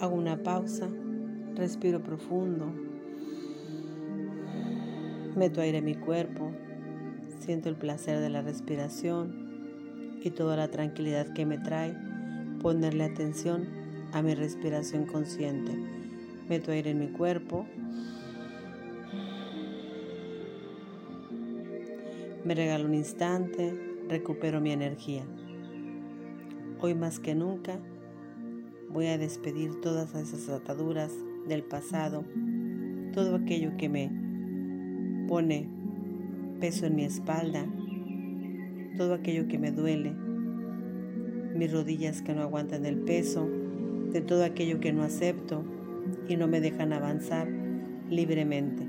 Hago una pausa, respiro profundo, meto aire en mi cuerpo, siento el placer de la respiración y toda la tranquilidad que me trae ponerle atención a mi respiración consciente. Meto aire en mi cuerpo, me regalo un instante, recupero mi energía. Hoy más que nunca voy a despedir todas esas ataduras del pasado, todo aquello que me pone peso en mi espalda, todo aquello que me duele, mis rodillas que no aguantan el peso, de todo aquello que no acepto y no me dejan avanzar libremente.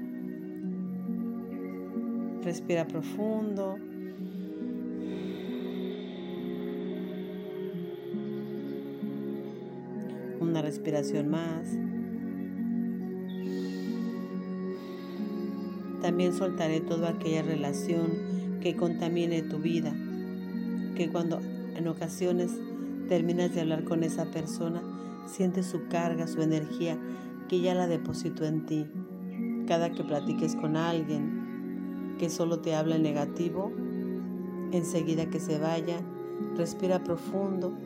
Respira profundo. Una respiración más. También soltaré toda aquella relación que contamine tu vida, que cuando en ocasiones terminas de hablar con esa persona, sientes su carga, su energía, que ya la depositó en ti. Cada que platiques con alguien que solo te habla en negativo, enseguida que se vaya, respira profundo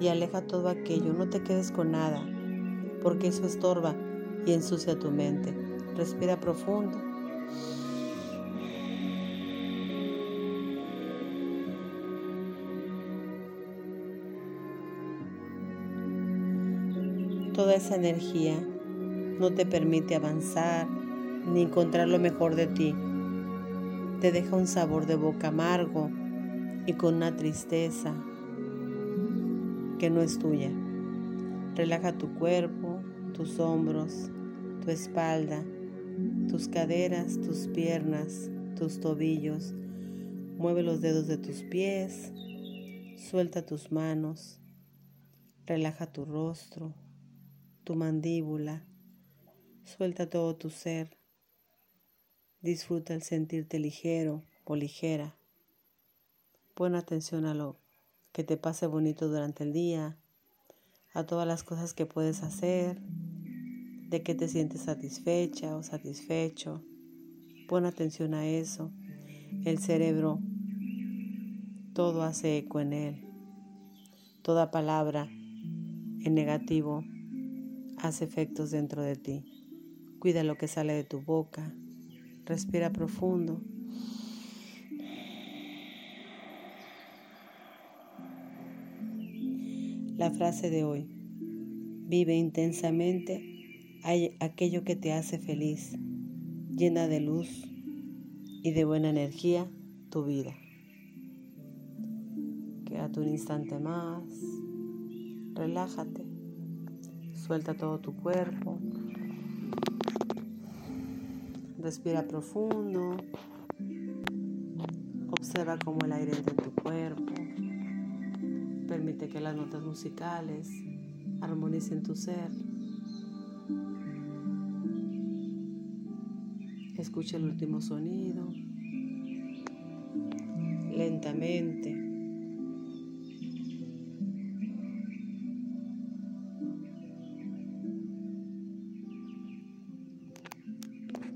y aleja todo aquello. No te quedes con nada, porque eso estorba y ensucia tu mente. Respira profundo. Toda esa energía no te permite avanzar ni encontrar lo mejor de ti. Te deja un sabor de boca amargo y con una tristeza que no es tuya. Relaja tu cuerpo, tus hombros, tu espalda, tus caderas, tus piernas, tus tobillos. Mueve los dedos de tus pies, suelta tus manos, relaja tu rostro, tu mandíbula, suelta todo tu ser. Disfruta el sentirte ligero o ligera. Pon atención a lo que te pase bonito durante el día, a todas las cosas que puedes hacer, de que te sientes satisfecha o satisfecho. Pon atención a eso. El cerebro, todo hace eco en él. Toda palabra en negativo hace efectos dentro de ti. Cuida lo que sale de tu boca. Respira profundo. La frase de hoy. Vive intensamente aquello que te hace feliz. Llena de luz y de buena energía tu vida. Quédate un instante más. Relájate. Suelta todo tu cuerpo. Respira profundo. Observa cómo el aire entra en tu cuerpo. Permite que las notas musicales armonicen tu ser. Escucha el último sonido. Lentamente.